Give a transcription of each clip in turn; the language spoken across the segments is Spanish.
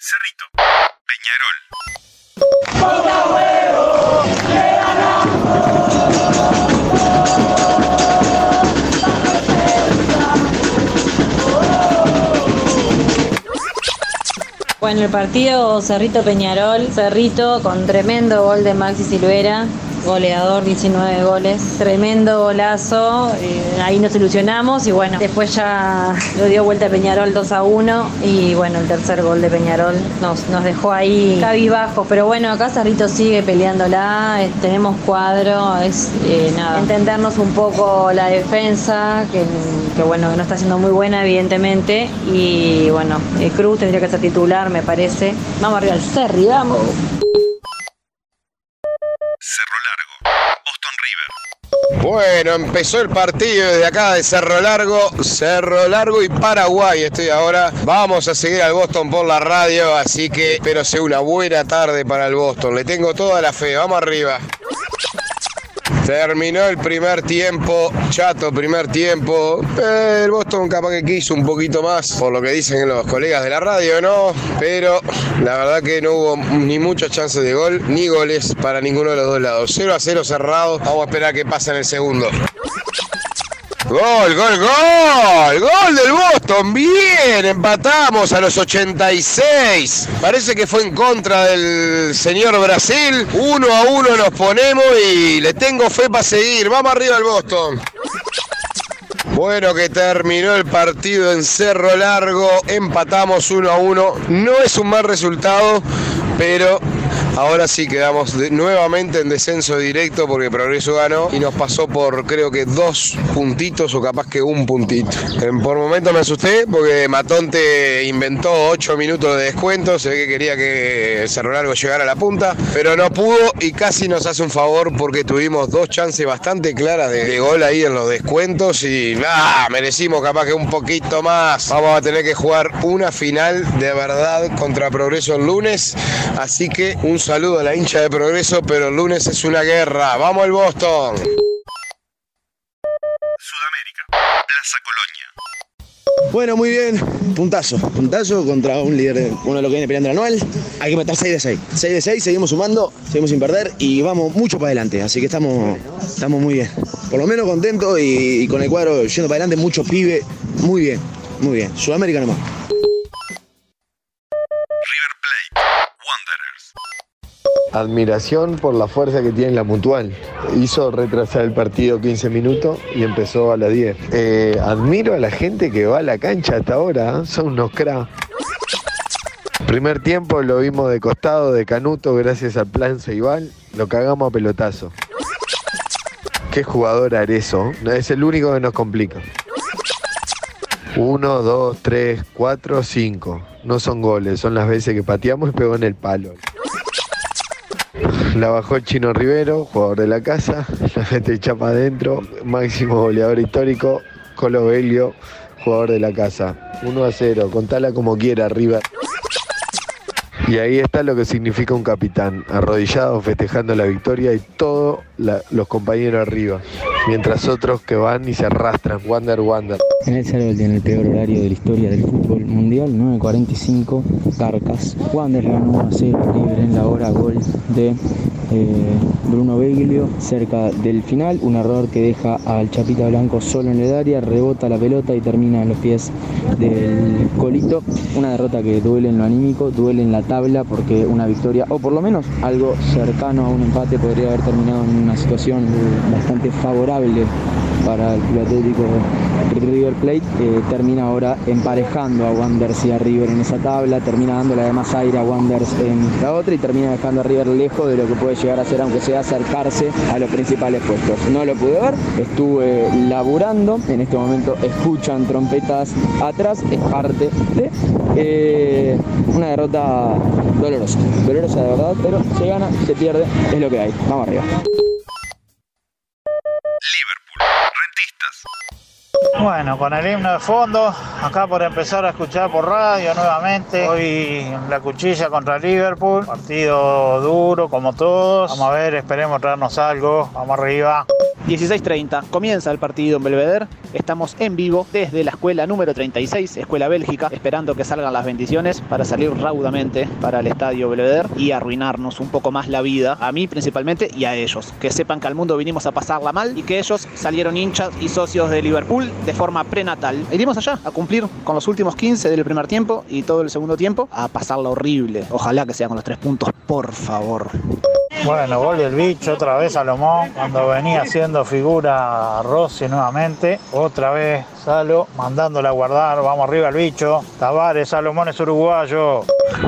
Cerrito, Peñarol. Bueno, el partido Cerrito Peñarol, Cerrito con tremendo gol de Maxi Silvera, goleador, 19 goles, tremendo golazo, eh, ahí nos ilusionamos y bueno, después ya lo dio vuelta Peñarol 2 a 1 y bueno, el tercer gol de Peñarol nos, nos dejó ahí cabizbajos, pero bueno, acá Cerrito sigue peleándola, eh, tenemos cuadro, es eh, nada, entendernos un poco la defensa, que, que bueno, no está siendo muy buena evidentemente y bueno, Cruz tendría que ser titular me parece. Vamos arriba al Cerri, vamos. Bueno, empezó el partido desde acá de Cerro Largo, Cerro Largo y Paraguay. Estoy ahora. Vamos a seguir al Boston por la radio, así que espero sea una buena tarde para el Boston. Le tengo toda la fe. Vamos arriba. Terminó el primer tiempo, chato primer tiempo. El Boston capaz que quiso un poquito más, por lo que dicen los colegas de la radio, ¿no? Pero la verdad que no hubo ni muchas chances de gol, ni goles para ninguno de los dos lados. 0 a 0 cerrado. Vamos a esperar que pase en el segundo. Gol, gol, gol, gol del Boston, bien, empatamos a los 86. Parece que fue en contra del señor Brasil. Uno a uno nos ponemos y le tengo fe para seguir. Vamos arriba al Boston. Bueno, que terminó el partido en Cerro Largo, empatamos uno a uno. No es un mal resultado, pero ahora sí quedamos nuevamente en descenso directo porque Progreso ganó y nos pasó por creo que dos puntitos o capaz que un puntito. Por momento me asusté porque Matonte inventó ocho minutos de descuento, se ve que quería que Cerro Largo llegara a la punta, pero no pudo y casi nos hace un favor porque tuvimos dos chances bastante claras de, de gol ahí en los descuentos y ah, merecimos capaz que un poquito más. Vamos a tener que jugar una final de verdad contra Progreso el lunes, así que un saludo a la hincha de Progreso, pero el lunes es una guerra. Vamos al Boston. Sudamérica, Plaza Colonia. Bueno, muy bien. Puntazo. Puntazo contra un líder, de- uno de los que viene peleando el anual. Hay que meter 6 de 6. 6 de 6, seguimos sumando, seguimos sin perder y vamos mucho para adelante. Así que estamos, estamos muy bien. Por lo menos contentos y, y con el cuadro yendo para adelante, mucho pibe. Muy bien, muy bien. Sudamérica nomás. River Plate, Wanderers. Admiración por la fuerza que tiene la mutual. Hizo retrasar el partido 15 minutos y empezó a las 10. Eh, admiro a la gente que va a la cancha hasta ahora, ¿eh? son unos cracks. Primer tiempo lo vimos de costado de Canuto gracias al plan Ceibal, lo cagamos a pelotazo. Qué jugador Arezo, es el único que nos complica. Uno, dos, tres, cuatro, cinco. No son goles, son las veces que pateamos y pegó en el palo. La bajó el Chino Rivero, jugador de la casa, la mete chapa adentro, máximo goleador histórico, Colo Belio, jugador de la casa. 1 a 0, contala como quiera arriba. Y ahí está lo que significa un capitán, arrodillado festejando la victoria y todos los compañeros arriba, mientras otros que van y se arrastran, Wander, Wander. En el Salvador tiene el peor horario de la historia del fútbol mundial, 9.45, Carcas. Wander ganó 1 a 0 libre en la hora, gol de Bruno Beglio cerca del final. Un error que deja al Chapita Blanco solo en el área, rebota la pelota y termina en los pies del Colito. Una derrota que duele en lo anímico, duele en la tabla porque una victoria, o por lo menos algo cercano a un empate, podría haber terminado en una situación bastante favorable para el Club Atlético River Plate, eh, termina ahora emparejando a Wanderers y a River en esa tabla, termina dándole además aire a Wanderers en la otra y termina dejando a River lejos de lo que puede llegar a ser, aunque sea acercarse a los principales puestos. No lo pude ver, estuve laburando, en este momento escuchan trompetas atrás, es parte de eh, una derrota dolorosa, dolorosa de verdad, pero se gana, se pierde, es lo que hay. Vamos arriba. Bueno, con el himno de fondo, acá por empezar a escuchar por radio nuevamente. Hoy la cuchilla contra Liverpool, partido duro como todos. Vamos a ver, esperemos traernos algo. Vamos arriba. 16.30, comienza el partido en Belvedere. Estamos en vivo desde la escuela número 36, Escuela Bélgica, esperando que salgan las bendiciones para salir raudamente para el estadio Belvedere y arruinarnos un poco más la vida, a mí principalmente y a ellos. Que sepan que al mundo vinimos a pasarla mal y que ellos salieron hinchas y socios de Liverpool de forma prenatal. Iremos allá a cumplir con los últimos 15 del primer tiempo y todo el segundo tiempo a pasarla horrible. Ojalá que sea con los tres puntos, por favor. Bueno, gol del bicho, otra vez Salomón, cuando venía haciendo figura Rossi nuevamente, otra vez Salo, mandándola a guardar, vamos arriba el bicho, Tavares, Salomón es uruguayo.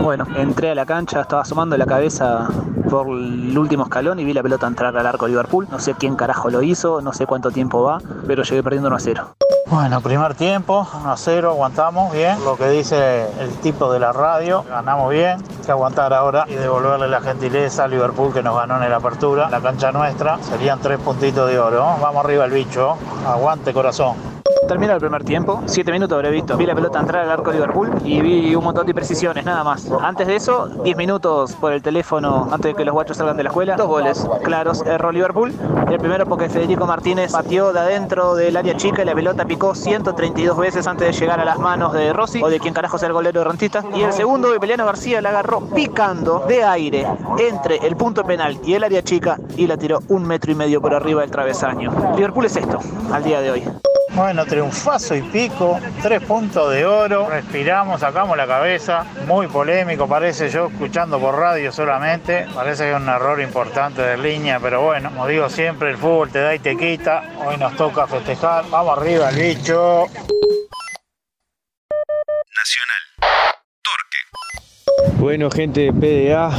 Bueno, entré a la cancha, estaba asomando la cabeza por el último escalón y vi la pelota entrar al arco de Liverpool. No sé quién carajo lo hizo, no sé cuánto tiempo va, pero llegué perdiendo 1 a 0. Bueno, primer tiempo, 1 a 0, aguantamos bien. Lo que dice el tipo de la radio, ganamos bien. Hay que aguantar ahora y devolverle la gentileza a Liverpool que nos ganó en la apertura. La cancha nuestra serían tres puntitos de oro. Vamos arriba el bicho, aguante corazón. Termina el primer tiempo, 7 minutos habré visto. Vi la pelota entrar al arco de Liverpool y vi un montón de precisiones, nada más. Antes de eso, 10 minutos por el teléfono antes de que los guachos salgan de la escuela. Dos goles claros, erró Liverpool. El primero porque Federico Martínez pateó de adentro del área chica y la pelota picó 132 veces antes de llegar a las manos de Rossi o de quien carajo sea el golero de Rentista. Y el segundo, Emiliano García la agarró picando de aire entre el punto penal y el área chica y la tiró un metro y medio por arriba del travesaño. Liverpool es esto, al día de hoy. Bueno, triunfazo y pico, tres puntos de oro, respiramos, sacamos la cabeza, muy polémico parece yo escuchando por radio solamente, parece que es un error importante de línea, pero bueno, como digo siempre, el fútbol te da y te quita, hoy nos toca festejar, vamos arriba el bicho. Nacional. Torque. Bueno, gente de PDA,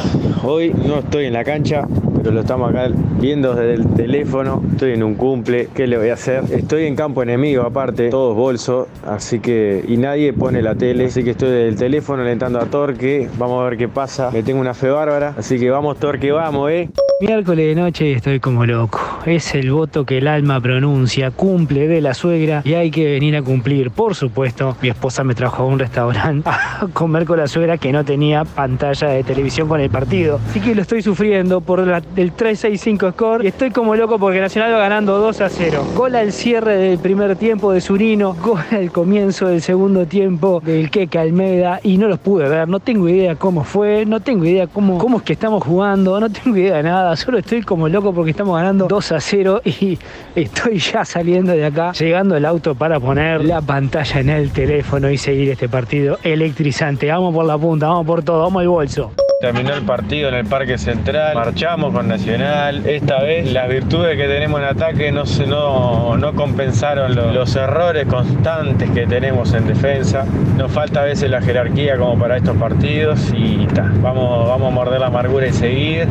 hoy no estoy en la cancha, pero lo estamos acá viendo desde el teléfono. Estoy en un cumple, ¿qué le voy a hacer? Estoy en campo enemigo, aparte, todos bolsos, así que. y nadie pone la tele, así que estoy desde el teléfono alentando a Torque. Vamos a ver qué pasa. Me tengo una fe bárbara, así que vamos, Torque, vamos, eh. Miércoles de noche y estoy como loco. Es el voto que el alma pronuncia, cumple de la suegra y hay que venir a cumplir. Por supuesto, mi esposa me trajo a un restaurante a comer con la suegra que no tenía pantalla de televisión con el partido. Así que lo estoy sufriendo por la- el 3-6-5 score y estoy como loco porque Nacional va ganando 2 a 0. Gol al cierre del primer tiempo de Zurino, gol al comienzo del segundo tiempo del Keke Almeida y no los pude ver. No tengo idea cómo fue, no tengo idea cómo, cómo es que estamos jugando, no tengo idea de nada. Solo estoy como loco porque estamos ganando 2 a 0 y estoy ya saliendo de acá, llegando al auto para poner la pantalla en el teléfono y seguir este partido electrizante. Vamos por la punta, vamos por todo, vamos al bolso. Terminó el partido en el Parque Central, marchamos con Nacional. Esta vez las virtudes que tenemos en ataque no, no, no compensaron lo- los errores constantes que tenemos en defensa. Nos falta a veces la jerarquía como para estos partidos y ta, vamos, vamos a morder la amargura y seguir.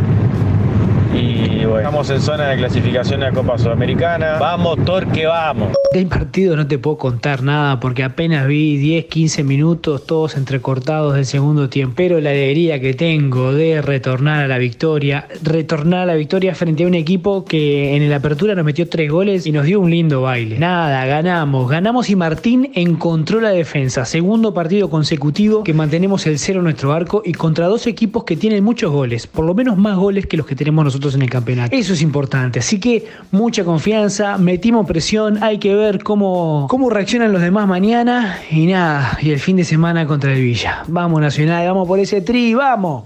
Y bueno, estamos en zona de clasificación a Copa Sudamericana. Vamos, Torque, vamos. Del partido no te puedo contar nada porque apenas vi 10, 15 minutos todos entrecortados del segundo tiempo. Pero la alegría que tengo de retornar a la victoria, retornar a la victoria frente a un equipo que en la apertura nos metió tres goles y nos dio un lindo baile. Nada, ganamos, ganamos y Martín encontró la defensa. Segundo partido consecutivo que mantenemos el cero en nuestro arco y contra dos equipos que tienen muchos goles, por lo menos más goles que los que tenemos nosotros en el campeonato. Eso es importante, así que mucha confianza, metimos presión, hay que ver cómo, cómo reaccionan los demás mañana y nada, y el fin de semana contra el Villa. Vamos Nacional, vamos por ese tri, vamos.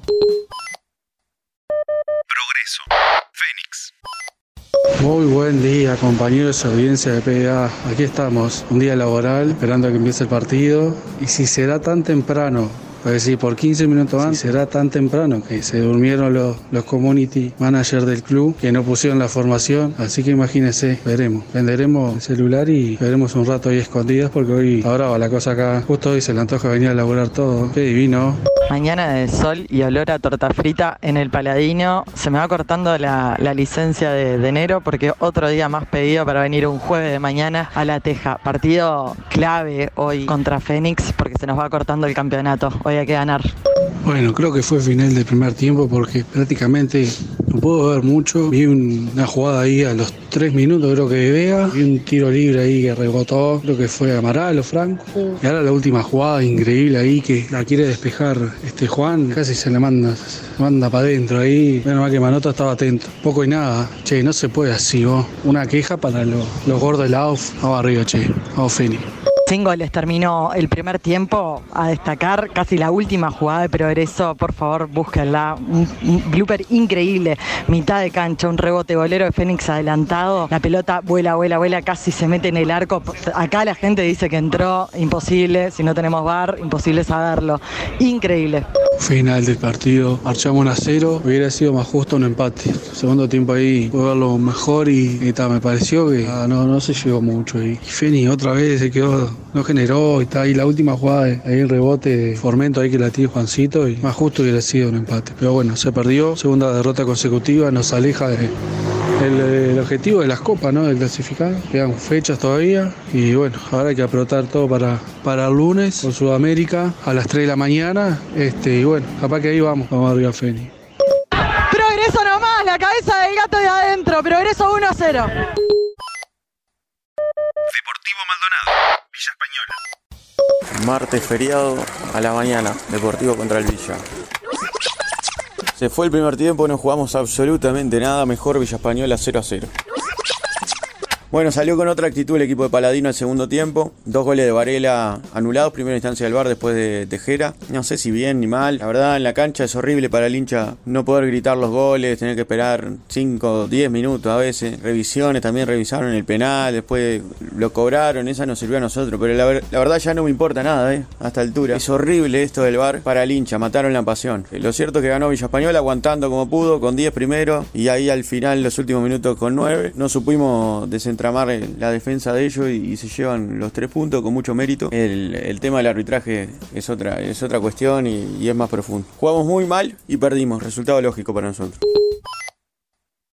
Progreso. Fénix. Muy buen día, compañeros de audiencia de PDA. Aquí estamos, un día laboral, esperando a que empiece el partido. Y si será tan temprano, es decir, por 15 minutos antes, será tan temprano que se durmieron los, los community managers del club que no pusieron la formación. Así que imagínense, veremos. Venderemos el celular y veremos un rato ahí escondidas porque hoy, ahora va la cosa acá. Justo hoy se le antoja venir a laburar todo. Qué divino. Mañana de sol y olor a torta frita en el Paladino. Se me va cortando la, licencia de, de enero porque otro día más pedido para venir un jueves de mañana a La Teja. Partido clave hoy contra Fénix porque se nos va cortando el campeonato. Hoy hay que ganar. Bueno, creo que fue final del primer tiempo porque prácticamente No puedo ver mucho. Vi una jugada ahí a los tres minutos, creo que de Vega. Vi un tiro libre ahí que rebotó, creo que fue Amaral o Franco. Y ahora la última jugada increíble ahí que la quiere despejar este Juan. Casi se le manda, se manda para adentro ahí. Menos mal que Manota estaba atento. Poco y nada. Che, no se puede así, vos. Una queja para los, los gordos de la AUF. Vamos arriba, che. Vamos, Feni. Sin goles terminó el primer tiempo. A destacar casi la última jugada de progreso. Por favor, búsquenla. Un, blooper increíble. Mitad de cancha, un rebote bolero de Fénix adelantado. La pelota vuela, vuela, vuela, casi se mete en el arco. Acá la gente dice que entró. Imposible. Si no tenemos bar, imposible saberlo. Increíble. Final del partido, marchamos 1 a 0, hubiera sido más justo un empate. Segundo tiempo ahí pude verlo mejor y, me pareció que ah, no, no se llegó mucho. Y, Feni otra vez se quedó, no generó, y está ahí la última jugada, ahí el rebote de Formento ahí que la tiene Juancito y más justo hubiera sido un empate. Pero bueno, se perdió, segunda derrota consecutiva, nos aleja de, el, el objetivo de las copas, ¿no? De clasificar. Quedan fechas todavía y bueno, ahora hay que apretar todo para, para el lunes con Sudamérica a las 3 de la mañana. Este, y bueno, capaz que ahí vamos, vamos arriba Feni. Progreso nomás, la cabeza del gato de adentro. Progreso 1 a 0. Deportivo Maldonado, Villa Española. Martes feriado a la mañana, Deportivo contra el Villa. Se fue el primer tiempo, no jugamos absolutamente nada, mejor Villa Española 0 a 0. Bueno, salió con otra actitud el equipo de Paladino al segundo tiempo. Dos goles de Varela anulados, primera instancia del bar después de Tejera. No sé si bien ni mal. La verdad, en la cancha es horrible para el hincha no poder gritar los goles, tener que esperar 5, 10 minutos a veces. Revisiones, también revisaron el penal, después lo cobraron, esa nos sirvió a nosotros. Pero la, ver- la verdad ya no me importa nada, ¿eh? A esta altura. Es horrible esto del bar para el hincha, mataron la pasión. Eh, Lo cierto es que ganó Villa Española aguantando como pudo, con 10 primero, y ahí al final, los últimos minutos con 9. No supimos desentramar eh, la defensa de ellos y, se llevan los tres puntos con mucho mérito. El, tema del arbitraje es otra, es otra cuestión y es más profundo. Jugamos muy mal y perdimos, resultado lógico para nosotros.